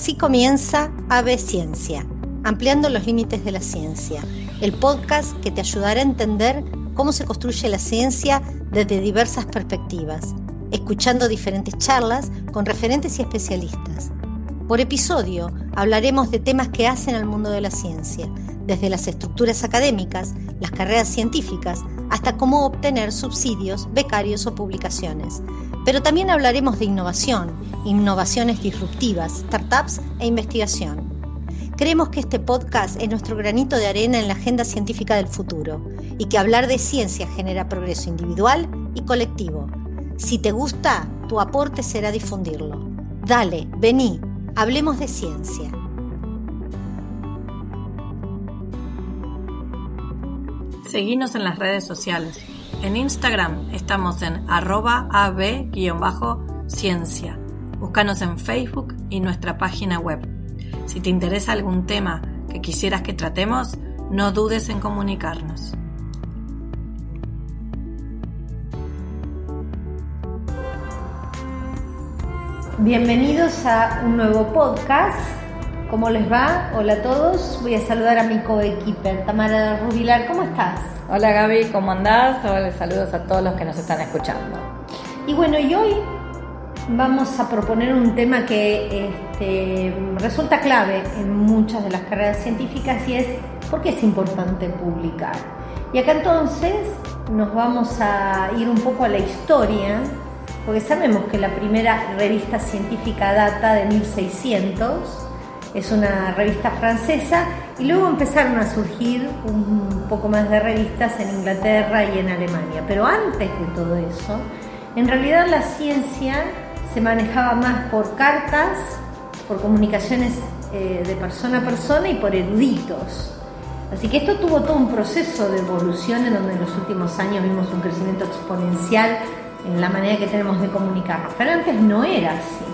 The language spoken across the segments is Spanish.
Así comienza Ave Ciencia, ampliando los límites de la ciencia, el podcast que te ayudará a entender cómo se construye la ciencia desde diversas perspectivas, escuchando diferentes charlas con referentes y especialistas. Por episodio hablaremos de temas que hacen al mundo de la ciencia, desde las estructuras académicas, las carreras científicas, hasta cómo obtener subsidios, becarios o publicaciones. Pero también hablaremos de innovación, innovaciones disruptivas, startups e investigación. Creemos que este podcast es nuestro granito de arena en la agenda científica del futuro y que hablar de ciencia genera progreso individual y colectivo. Si te gusta, tu aporte será difundirlo. Dale, vení, hablemos de ciencia. Seguinos en las redes sociales. En Instagram estamos en arroba ab-ciencia. Búscanos en Facebook y nuestra página web. Si te interesa algún tema que quisieras que tratemos, no dudes en comunicarnos. Bienvenidos a un nuevo podcast. ¿Cómo les va? Hola a todos. Voy a saludar a mi coequiper, Tamara Rubilar. ¿Cómo estás? Hola Gaby, ¿cómo andás? Hola, saludos a todos los que nos están escuchando. Y bueno, y hoy vamos a proponer un tema que este, resulta clave en muchas de las carreras científicas y es ¿por qué es importante publicar? Y acá entonces nos vamos a ir un poco a la historia porque sabemos que la primera revista científica data de 1600, es una revista francesa, y luego empezaron a surgir un poco más de revistas en Inglaterra y en Alemania. Pero antes de todo eso, en realidad la ciencia se manejaba más por cartas, por comunicaciones eh, de persona a persona y por eruditos. Así que esto tuvo todo un proceso de evolución en donde en los últimos años vimos un crecimiento exponencial en la manera que tenemos de comunicarnos. Pero antes no era así.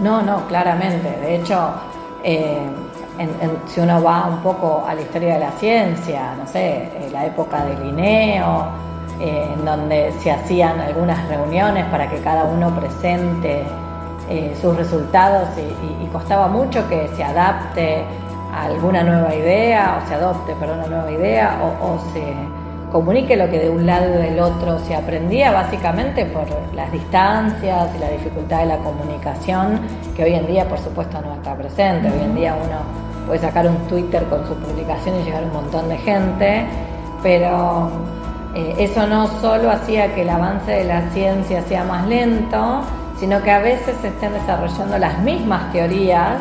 No, no, claramente. De hecho, eh, si uno va un poco a la historia de la ciencia, no sé, eh, la época de Linneo, eh, en donde se hacían algunas reuniones para que cada uno presente sus resultados y, costaba mucho que se adapte a alguna nueva idea, o se adopte, perdón, una nueva idea, o se comunique lo que de un lado y del otro se aprendía básicamente por las distancias y la dificultad de la comunicación que hoy en día por supuesto no está presente. Hoy en día uno puede sacar un Twitter con su publicación y llegar a un montón de gente, pero eh, eso no solo hacía que el avance de la ciencia sea más lento, sino que a veces se estén desarrollando las mismas teorías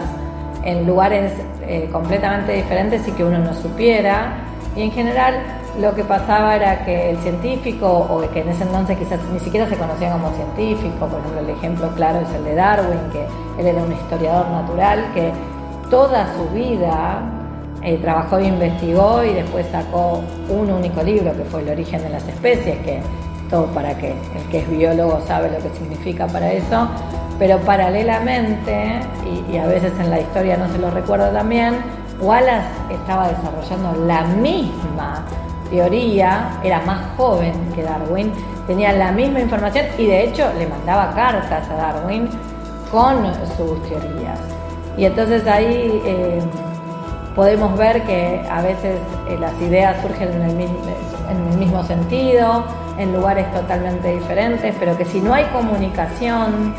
en lugares eh, completamente diferentes y que uno no supiera. Y en general lo que pasaba era que el científico, o que en ese entonces quizás ni siquiera se conocía como científico, por ejemplo el ejemplo claro es el de Darwin, que él era un historiador natural que toda su vida eh, trabajó e investigó y después sacó un único libro que fue El origen de las especies, que todo para que el que es biólogo sabe lo que significa para eso, pero paralelamente, y, y a veces en la historia no se lo recuerdo también, Wallace estaba desarrollando la misma teoría, era más joven que Darwin, tenía la misma información y de hecho le mandaba cartas a Darwin con sus teorías. Y entonces ahí eh, podemos ver que a veces eh, las ideas surgen en el, mismo, sentido, en lugares totalmente diferentes, pero que si no hay comunicación,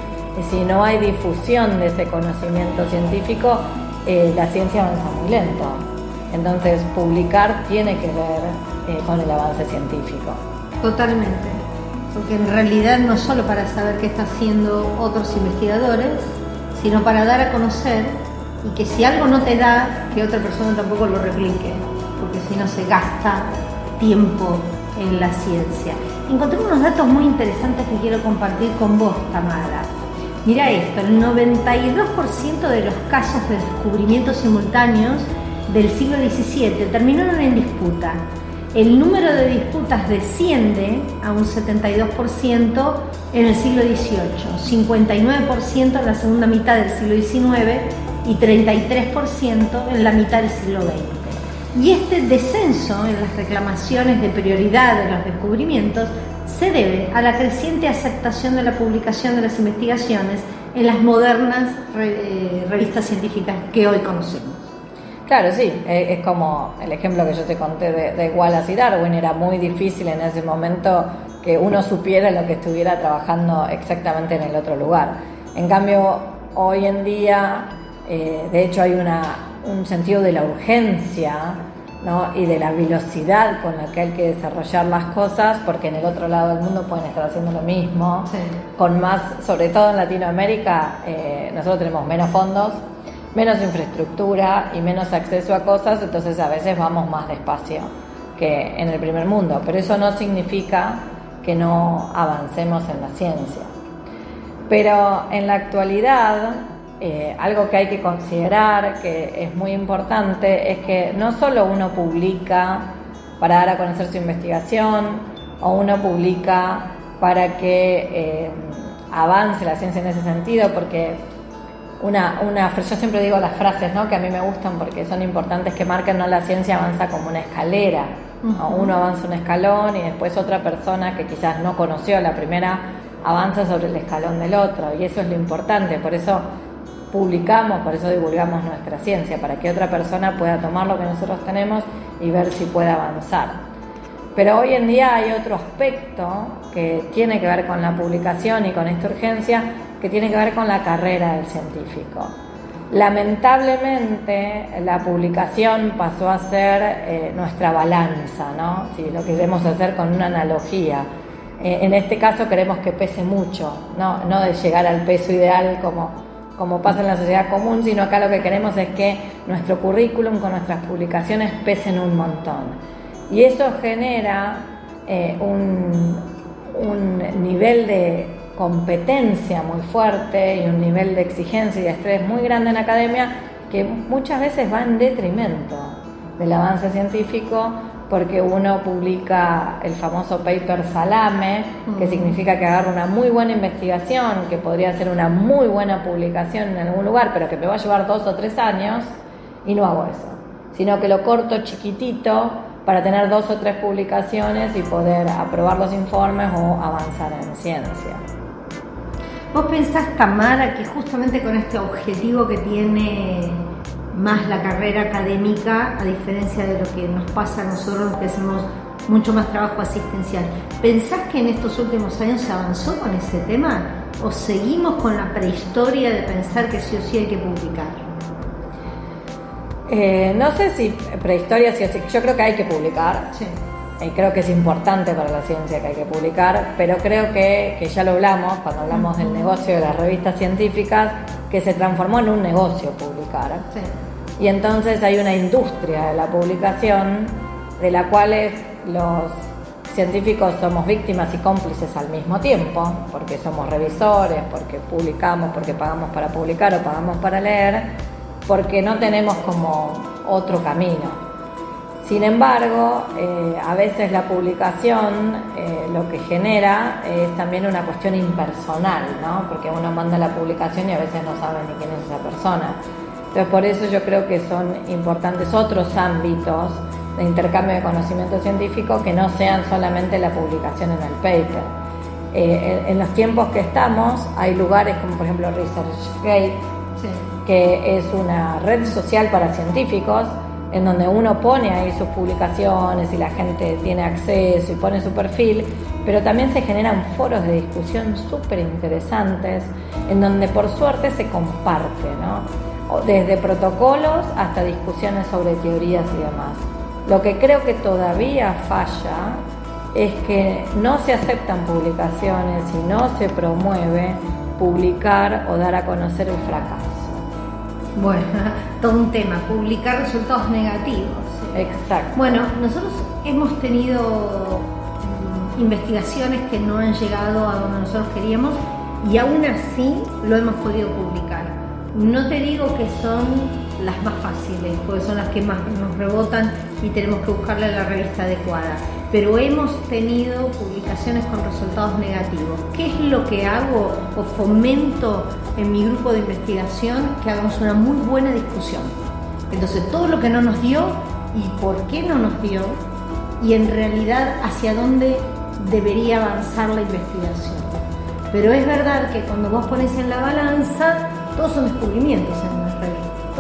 si no hay difusión de ese conocimiento científico, eh, la ciencia avanza muy lento. Entonces, publicar tiene que ver eh, con el avance científico. Totalmente, porque en realidad no solo para saber qué están haciendo otros investigadores, sino para dar a conocer y que si algo no te da, que otra persona tampoco lo replique, porque si no se gasta tiempo en la ciencia. Encontré unos datos muy interesantes que quiero compartir con vos, Tamara. Mira esto, el 92% de los casos de descubrimientos simultáneos del siglo XVII terminaron en disputa. El número de disputas desciende a un 72% en el siglo XVIII, 59% en la segunda mitad del siglo XIX y 33% en la mitad del siglo XX. Y este descenso en las reclamaciones de prioridad de los descubrimientos se debe a la creciente aceptación de la publicación de las investigaciones en las modernas eh, revistas científicas que hoy conocemos. Claro, sí, es como el ejemplo que yo te conté de, de, Wallace y Darwin, era muy difícil en ese momento que uno supiera lo que estuviera trabajando exactamente en el otro lugar. En cambio, hoy en día, eh, de hecho, hay una, un sentido de la urgencia y de la velocidad con la que hay que desarrollar las cosas, porque en el otro lado del mundo pueden estar haciendo lo mismo, con más, sobre todo en Latinoamérica, eh, nosotros tenemos menos fondos, menos infraestructura y menos acceso a cosas, entonces a veces vamos más despacio que en el primer mundo, pero eso no significa que no avancemos en la ciencia. Pero en la actualidad, eh, algo que hay que considerar, que es muy importante, es que no solo uno publica para dar a conocer su investigación o uno publica para que eh, avance la ciencia en ese sentido, porque una, una, yo siempre digo las frases ¿no? que a mí me gustan porque son importantes, que marcan no la ciencia avanza como una escalera, uno avanza un escalón y después otra persona que quizás no conoció la primera avanza sobre el escalón del otro y eso es lo importante, por eso publicamos, por eso divulgamos nuestra ciencia, para que otra persona pueda tomar lo que nosotros tenemos y ver si puede avanzar. Pero hoy en día hay otro aspecto que tiene que ver con la publicación y con esta urgencia, que tiene que ver con la carrera del científico. Lamentablemente la publicación pasó a ser eh, nuestra balanza, ¿no? Si lo queremos hacer con una analogía. Eh, en este caso queremos que pese mucho, ¿no? no de llegar al peso ideal como como pasa en la sociedad común, sino acá lo que queremos es que nuestro currículum con nuestras publicaciones pesen un montón. Y eso genera eh, un, un nivel de competencia muy fuerte y un nivel de exigencia y de estrés muy grande en la academia que muchas veces va en detrimento del avance científico porque uno publica el famoso paper salame, que significa que agarra una muy buena investigación, que podría ser una muy buena publicación en algún lugar, pero que me va a llevar dos o tres años, y no hago eso, sino que lo corto chiquitito para tener dos o tres publicaciones y poder aprobar los informes o avanzar en ciencia. ¿Vos pensás, Tamara, que justamente con este objetivo que tiene más la carrera académica, a diferencia de lo que nos pasa a nosotros que hacemos mucho más trabajo asistencial. ¿Pensás que en estos últimos años se avanzó con ese tema? ¿O seguimos con la prehistoria de pensar que sí o sí hay que publicar? Eh, no sé si prehistoria sí o sí, yo creo que hay que publicar. Sí. Y creo que es importante para la ciencia que hay que publicar, pero creo que, que ya lo hablamos cuando hablamos del negocio de las revistas científicas, que se transformó en un negocio publicar. Sí. Y entonces hay una industria de la publicación de la cual los científicos somos víctimas y cómplices al mismo tiempo, porque somos revisores, porque publicamos, porque pagamos para publicar o pagamos para leer, porque no tenemos como otro camino. Sin embargo, eh, a veces la publicación eh, lo que genera es también una cuestión impersonal, ¿no? porque uno manda la publicación y a veces no sabe ni quién es esa persona. Entonces, por eso yo creo que son importantes otros ámbitos de intercambio de conocimiento científico que no sean solamente la publicación en el paper. Eh, en, los tiempos que estamos hay lugares como por ejemplo ResearchGate, que es una red social para científicos en donde uno pone ahí sus publicaciones y la gente tiene acceso y pone su perfil, pero también se generan foros de discusión súper interesantes en donde por suerte se comparte, ¿no? desde protocolos hasta discusiones sobre teorías y demás. Lo que creo que todavía falla es que no se aceptan publicaciones y no se promueve publicar o dar a conocer el fracaso. Bueno, todo un tema, publicar resultados negativos. Exacto. Bueno, nosotros hemos tenido mm, investigaciones que no han llegado a donde nosotros queríamos y aún así lo hemos podido publicar. No te digo que son las más fáciles, porque son las que más nos rebotan y tenemos que buscarle la revista adecuada. Pero hemos tenido publicaciones con resultados negativos. ¿Qué es lo que hago o fomento en mi grupo de investigación? Que hagamos una muy buena discusión. Entonces, todo lo que no nos dio y por qué no nos dio y en realidad hacia dónde debería avanzar la investigación. Pero es verdad que cuando vos pones en la balanza, todos son descubrimientos en revista.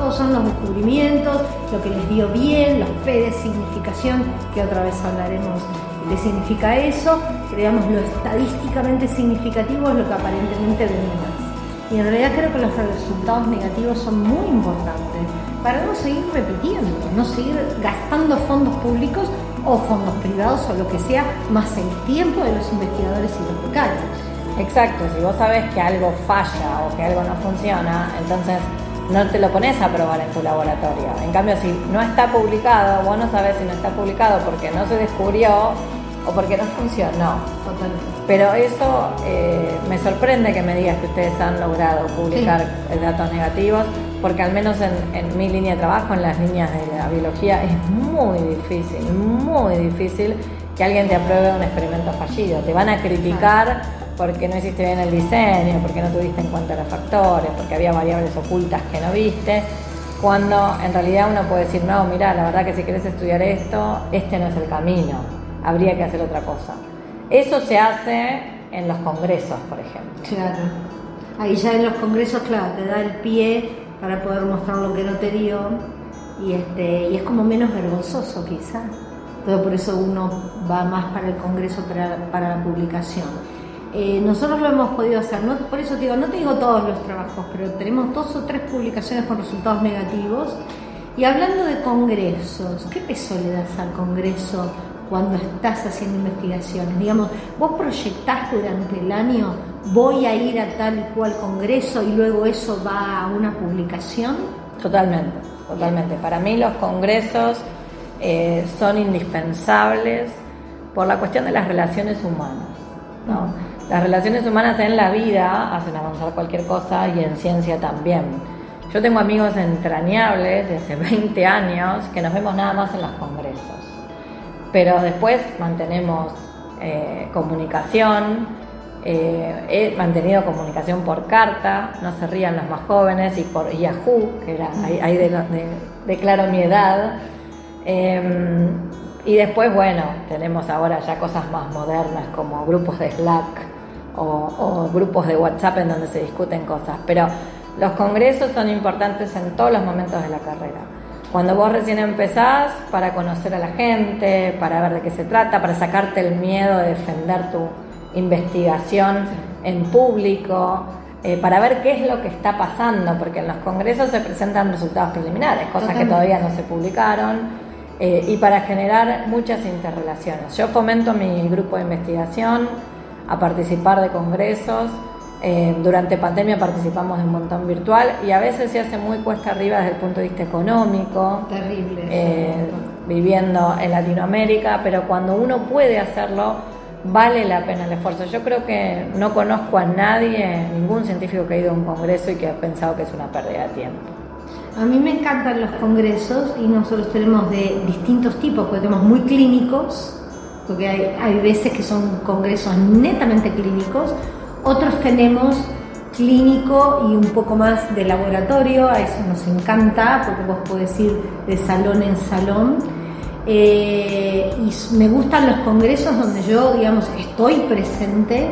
Todos son los descubrimientos, lo que les dio bien, los P de significación, que otra vez hablaremos de significa eso, creamos lo estadísticamente significativo es lo que aparentemente vende más. Y en realidad creo que los resultados negativos son muy importantes para no seguir repitiendo, no seguir gastando fondos públicos o fondos privados o lo que sea, más el tiempo de los investigadores y los becarios. Exacto, si vos sabés que algo falla o que algo no funciona, entonces no te lo pones a probar en tu laboratorio. En cambio, si no está publicado, vos no sabés si no está publicado porque no se descubrió o porque no funcionó. Pero eso eh, me sorprende que me digas que ustedes han logrado publicar datos negativos, porque al menos en, mi línea de trabajo, en las líneas de la biología, es muy difícil, muy difícil que alguien te apruebe un experimento fallido. Te van a criticar porque no hiciste bien el diseño, porque no tuviste en cuenta los factores, porque había variables ocultas que no viste, cuando en realidad uno puede decir, no, mira, la verdad que si quieres estudiar esto, este no es el camino, habría que hacer otra cosa. Eso se hace en los congresos, por ejemplo. Claro. Ahí ya en los congresos, claro, te da el pie para poder mostrar lo que no te dio y, este, y es como menos vergonzoso quizás. Pero por eso uno va más para el congreso, para, para la publicación. Eh, nosotros lo hemos podido hacer, por eso digo, no te digo todos los trabajos, pero tenemos dos o tres publicaciones con resultados negativos. Y hablando de congresos, ¿qué peso le das al congreso cuando estás haciendo investigaciones? Digamos, vos proyectás durante el año, voy a ir a tal y cual congreso y luego eso va a una publicación. Totalmente, totalmente. Para mí los congresos eh, son indispensables por la cuestión de las relaciones humanas. ¿no? Las relaciones humanas en la vida hacen avanzar cualquier cosa y en ciencia también. Yo tengo amigos entrañables de hace 20 años que nos vemos nada más en los congresos, pero después mantenemos eh, comunicación, eh, he mantenido comunicación por carta, no se rían los más jóvenes, y por Yahoo, que era ahí, de, claro mi edad. Em, y después, bueno, tenemos ahora ya cosas más modernas como grupos de Slack o, grupos de WhatsApp en donde se discuten cosas, pero los congresos son importantes en todos los momentos de la carrera. Cuando vos recién empezás, para conocer a la gente, para ver de qué se trata, para sacarte el miedo de defender tu investigación en público, eh, para ver qué es lo que está pasando, porque en los congresos se presentan resultados preliminares, cosas que todavía no se publicaron, eh, y para generar muchas interrelaciones. Yo fomento mi grupo de investigación, a participar de congresos. Eh, durante pandemia participamos de un montón virtual y a veces se hace muy cuesta arriba desde el punto de vista económico. Terrible. Eh, viviendo en Latinoamérica, pero cuando uno puede hacerlo, vale la pena el esfuerzo. Yo creo que no conozco a nadie, ningún científico que ha ido a un congreso y que ha pensado que es una pérdida de tiempo. A mí me encantan los congresos y nosotros tenemos de distintos tipos, porque tenemos muy clínicos, porque hay, veces que son congresos netamente clínicos, otros tenemos clínico y un poco más de laboratorio, a eso nos encanta porque vos podés ir de salón en salón. Eh, y me gustan los congresos donde yo, digamos, estoy presente.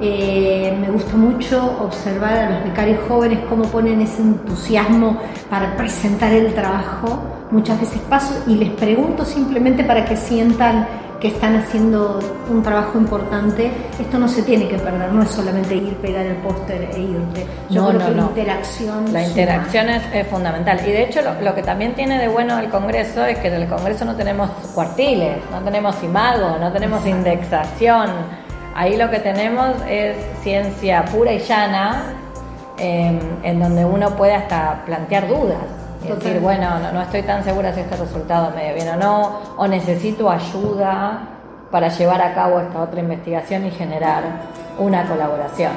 Eh, me gusta mucho observar a los becarios jóvenes cómo ponen ese entusiasmo para presentar el trabajo. Muchas veces paso y les pregunto simplemente para que sientan que están haciendo un trabajo importante, esto no se tiene que perder, no es solamente ir, pegar el póster e irte. Yo creo que la interacción. La interacción es, fundamental. Y de hecho, lo, que también tiene de bueno el Congreso es que en el Congreso no tenemos cuartiles, no tenemos imago, no tenemos indexación. Ahí lo que tenemos es ciencia pura y llana, em, en donde uno puede hasta plantear dudas decir, bueno, no, estoy tan segura si este resultado me viene o no, o necesito ayuda para llevar a cabo esta otra investigación y generar una colaboración.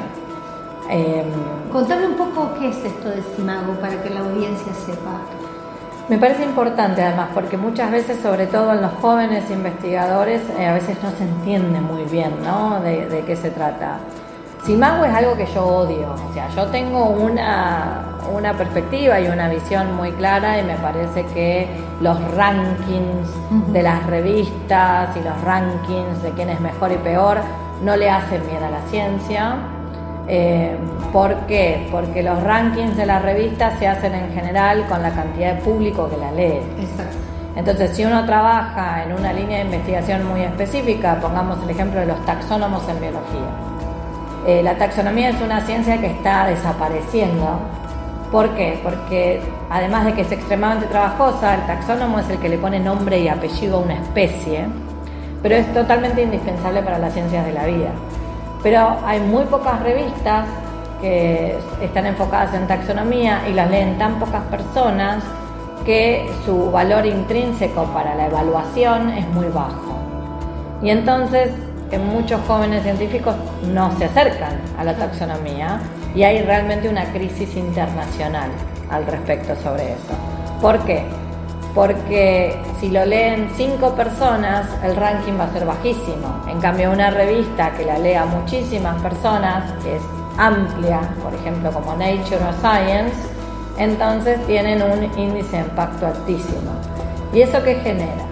Eh, Contame un poco qué es esto de Simago para que la audiencia sepa. Me parece importante además porque muchas veces, sobre todo en los jóvenes investigadores, eh, a veces no se entiende muy bien ¿no? de, de qué se trata. Simago es algo que yo odio, o sea, yo tengo una, una perspectiva y una visión muy clara y me parece que los rankings de las revistas y los rankings de quién es mejor y peor no le hacen bien a la ciencia. Eh, ¿Por qué? Porque los rankings de las revistas se hacen en general con la cantidad de público que la lee. Exacto. Entonces, si uno trabaja en una línea de investigación muy específica, pongamos el ejemplo de los taxónomos en biología. Eh, la taxonomía es una ciencia que está desapareciendo. ¿Por qué? Porque además de que es extremadamente trabajosa, el taxónomo es el que le pone nombre y apellido a una especie, pero es totalmente indispensable para las ciencias de la vida. Pero hay muy pocas revistas que están enfocadas en taxonomía y las leen tan pocas personas que su valor intrínseco para la evaluación es muy bajo. Y entonces muchos jóvenes científicos no se acercan a la taxonomía y hay realmente una crisis internacional al respecto sobre eso. ¿Por qué? Porque si lo leen cinco personas, el ranking va a ser bajísimo. En cambio, una revista que la lea muchísimas personas, que es amplia, por ejemplo, como Nature o Science, entonces tienen un índice de impacto altísimo. ¿Y eso qué genera?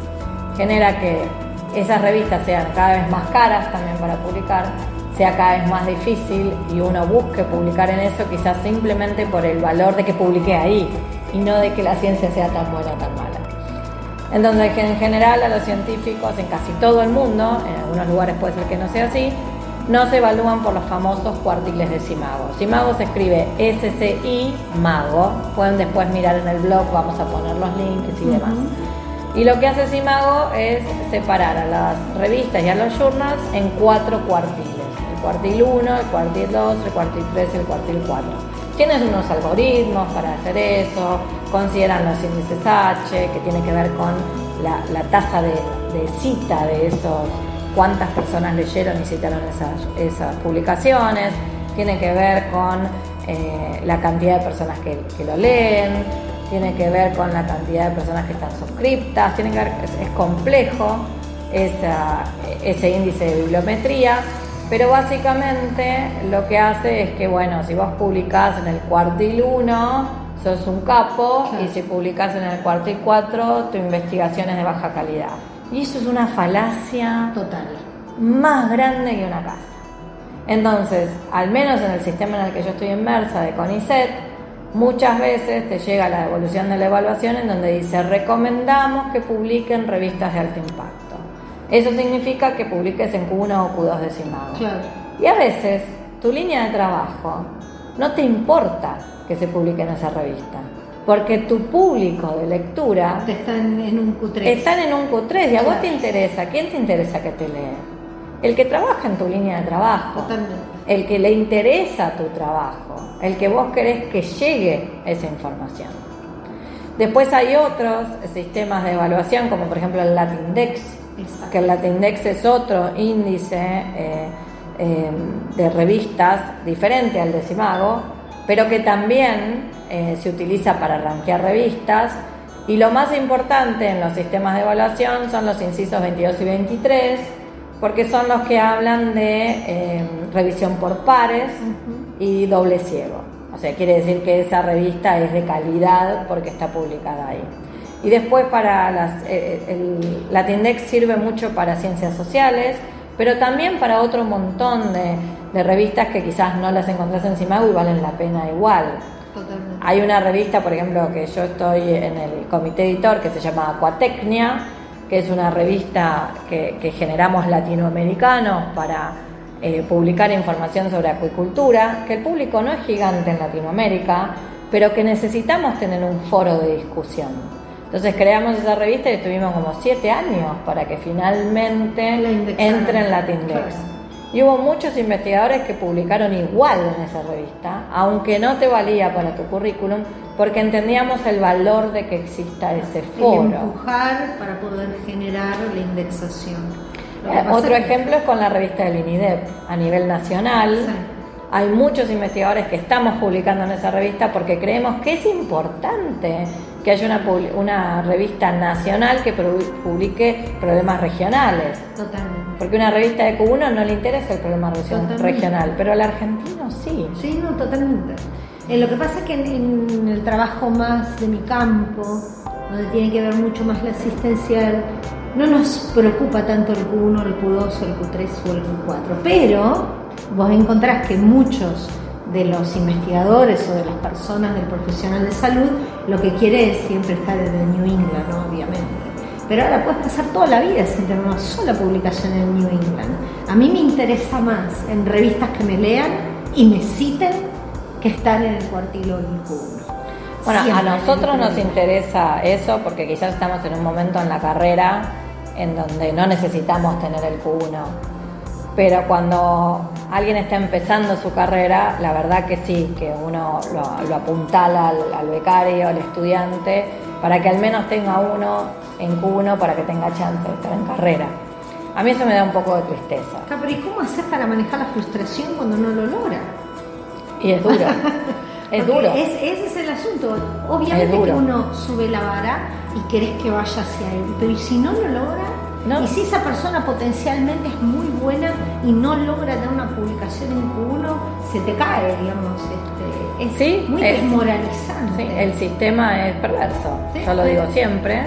Genera que esas revistas sean cada vez más caras también para publicar, sea cada vez más difícil y uno busque publicar en eso quizás simplemente por el valor de que publique ahí y no de que la ciencia sea tan buena o tan mala. Entonces, en general a los científicos en casi todo el mundo, en algunos lugares puede ser que no sea así, no se evalúan por los famosos cuartiles de Simago. Simago se escribe SCI Mago. Pueden después mirar en el blog, vamos a poner los links y demás. Y lo que hace Simago es separar a las revistas y a los journals en cuatro cuartiles. El cuartil 1, el cuartil 2, el cuartil 3 y el cuartil 4. Tienen unos algoritmos para hacer eso, consideran los índices H, que tiene que ver con la, tasa de, cita de esos, cuántas personas leyeron y citaron esas, publicaciones, tiene que ver con eh, la cantidad de personas que, que lo leen, tiene que ver con la cantidad de personas que están suscriptas, tiene que ver, es, complejo ese índice de bibliometría, pero básicamente lo que hace es que, bueno, si vos publicás en el cuartil 1, sos un capo, y si publicás en el cuartil 4, tu investigación es de baja calidad. Y eso es una falacia total, más grande que una casa. Entonces, al menos en el sistema en el que yo estoy inmersa de CONICET, Muchas veces te llega la devolución de la evaluación en donde dice recomendamos que publiquen revistas de alto impacto. Eso significa que publiques en Q1 o Q2 de Claro. Y a veces tu línea de trabajo no te importa que se publique en esa revista. Porque tu público de lectura están en un Q3. Están en un Q3 y a vos te interesa. ¿Quién te interesa que te lea? El que trabaja en tu línea de trabajo. Totalmente el que le interesa tu trabajo, el que vos querés que llegue esa información. Después hay otros sistemas de evaluación, como por ejemplo el Latindex, que el Latindex es otro índice eh, eh, de revistas diferente al de Simago, pero que también eh, se utiliza para rankear revistas. Y lo más importante en los sistemas de evaluación son los incisos 22 y 23, porque son los que hablan de eh, revisión por pares y doble ciego. O sea, quiere decir que esa revista es de calidad porque está publicada ahí. Y después para las, eh, el Latindex sirve mucho para ciencias sociales, pero también para otro montón de, revistas que quizás no las encontrás en Simago y valen la pena igual. Hay una revista, por ejemplo, que yo estoy en el comité editor que se llama Aquatecnia, que es una revista que, generamos latinoamericanos para eh, publicar información sobre acuicultura, que el público no es gigante en Latinoamérica, pero que necesitamos tener un foro de discusión. Entonces creamos esa revista y estuvimos como siete años para que finalmente entre en Latindex. Y hubo muchos investigadores que publicaron igual en esa revista, aunque no te valía para tu currículum, porque entendíamos el valor de que exista ese foro. empujar para poder generar la indexación. Eh, otro ejemplo es con la revista del INIDEP a nivel nacional. Hay muchos investigadores que estamos publicando en esa revista porque creemos que es importante que haya una, una revista nacional que publique problemas regionales. Totalmente. Porque una revista de Q1 no le interesa el problema regional, pero al argentino sí. Sí, no, totalmente. Eh, lo que pasa es que en, el trabajo más de mi campo, donde tiene que ver mucho más la asistencial, no nos preocupa tanto el Q1, el Q2, el Q3 o el Q4, pero vos encontrás que muchos de los investigadores o de las personas del profesional de salud lo que quiere es siempre estar en el New England, obviamente. Pero ahora puedes pasar toda la vida sin tener una sola publicación en el New England. A mí me interesa más en revistas que me lean y me citen que estar en el cuartilo del Q1. Bueno, a nosotros nos interesa eso porque quizás estamos en un momento en la carrera en donde no necesitamos tener el Q1. Pero cuando alguien está empezando su carrera, la verdad que sí, que uno lo, apuntala al, becario, al estudiante, para que al menos tenga uno en Q1 para que tenga chance de estar en carrera. A mí eso me da un poco de tristeza. Pero ¿y cómo hacer para manejar la frustración cuando no lo logra? Y es duro. Es duro. ese es el asunto. Obviamente que uno sube la vara y querés que vaya hacia él, pero ¿y si no lo logra? Y si esa persona potencialmente es muy buena y no logra dar una publicación en Q1, se te cae, digamos. Este, es muy desmoralizante. el sistema es perverso, yo lo digo siempre.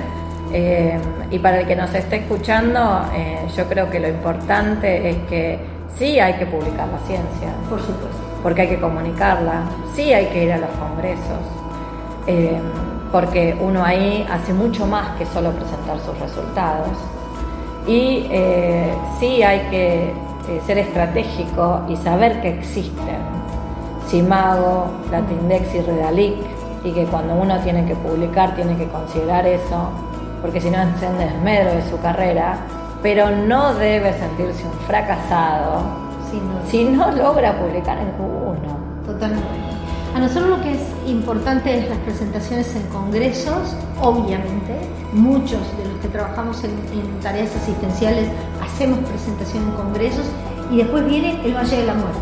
Eh, y para el que nos esté escuchando, eh, yo creo que lo importante es que sí hay que publicar la ciencia. Por supuesto porque hay que comunicarla, sí hay que ir a los congresos, eh, porque uno ahí hace mucho más que solo presentar sus resultados. Y eh, sí hay que eh, ser estratégico y saber que existen Simago, Latindex y Redalic, y que cuando uno tiene que publicar tiene que considerar eso, porque si no es un desmedro de su carrera, pero no debe sentirse un fracasado si no, logra publicar en Q1. Totalmente. A nosotros lo que es importante es las presentaciones en congresos, obviamente. Muchos de los que trabajamos en, tareas asistenciales hacemos presentación en congresos y después viene el Valle de la Muerte,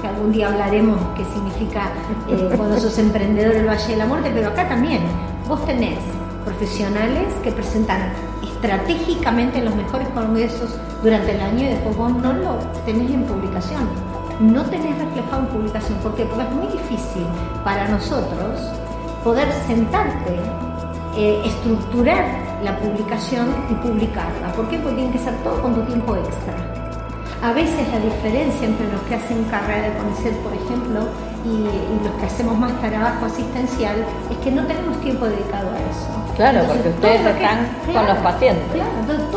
que algún día hablaremos qué significa eh, cuando sos emprendedor el Valle de la Muerte, pero acá también vos tenés profesionales que presentan estratégicamente en los mejores congresos durante el año y después vos no lo tenés en publicación. No tenés reflejado en publicación. ¿Por qué? Porque es muy difícil para nosotros poder sentarte, eh, estructurar la publicación y publicarla. ¿Por qué? Porque tiene que ser todo con tu tiempo extra. A veces la diferencia entre los que hacen carrera de conocer, por ejemplo, y, los que hacemos más trabajo asistencial es que no tenemos tiempo dedicado a eso. Claro, porque ustedes están con los pacientes. Claro, entonces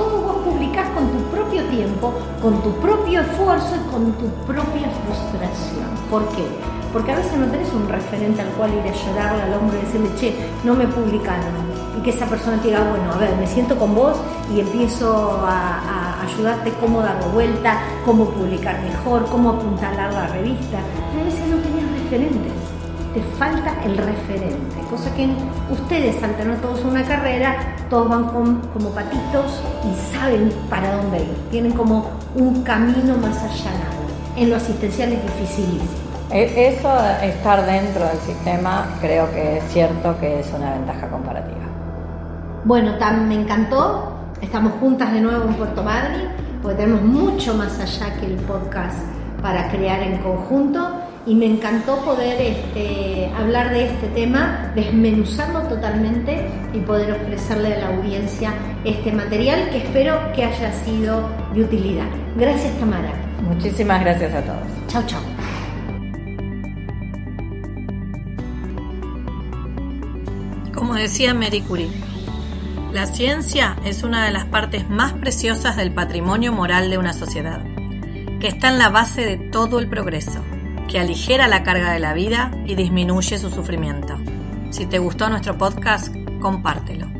con tu propio esfuerzo y con tu propia frustración. ¿Por qué? Porque a veces no tenés un referente al cual ir a llorarle al hombre y decirle, che, no me publicaron. Y que esa persona te diga, bueno, a ver, me siento con vos y empiezo a ayudarte cómo darle vuelta, cómo publicar mejor, cómo apuntalar la revista. a veces no tenías referentes, te falta el referente, cosa que ustedes al tener todos una carrera, todos van como patitos y saben para dónde ir, tienen como un camino más allanado. En lo asistencial es dificilísimo. E, eso, estar dentro del sistema, creo que es cierto que es una ventaja comparativa. Bueno, Tam, me encantó Estamos juntas de nuevo en Puerto Madryn, porque tenemos mucho más allá que el podcast para crear en conjunto y me encantó poder este, hablar de este tema, desmenuzarlo totalmente y poder ofrecerle a la audiencia este material que espero que haya sido de utilidad. Gracias Tamara. Muchísimas gracias a todos. Chao, chao. Como decía Mary Curie, la ciencia es una de las partes más preciosas del patrimonio moral de una sociedad, que está en la base de todo el progreso, que aligera la carga de la vida y disminuye su sufrimiento. Si te gustó nuestro podcast, compártelo.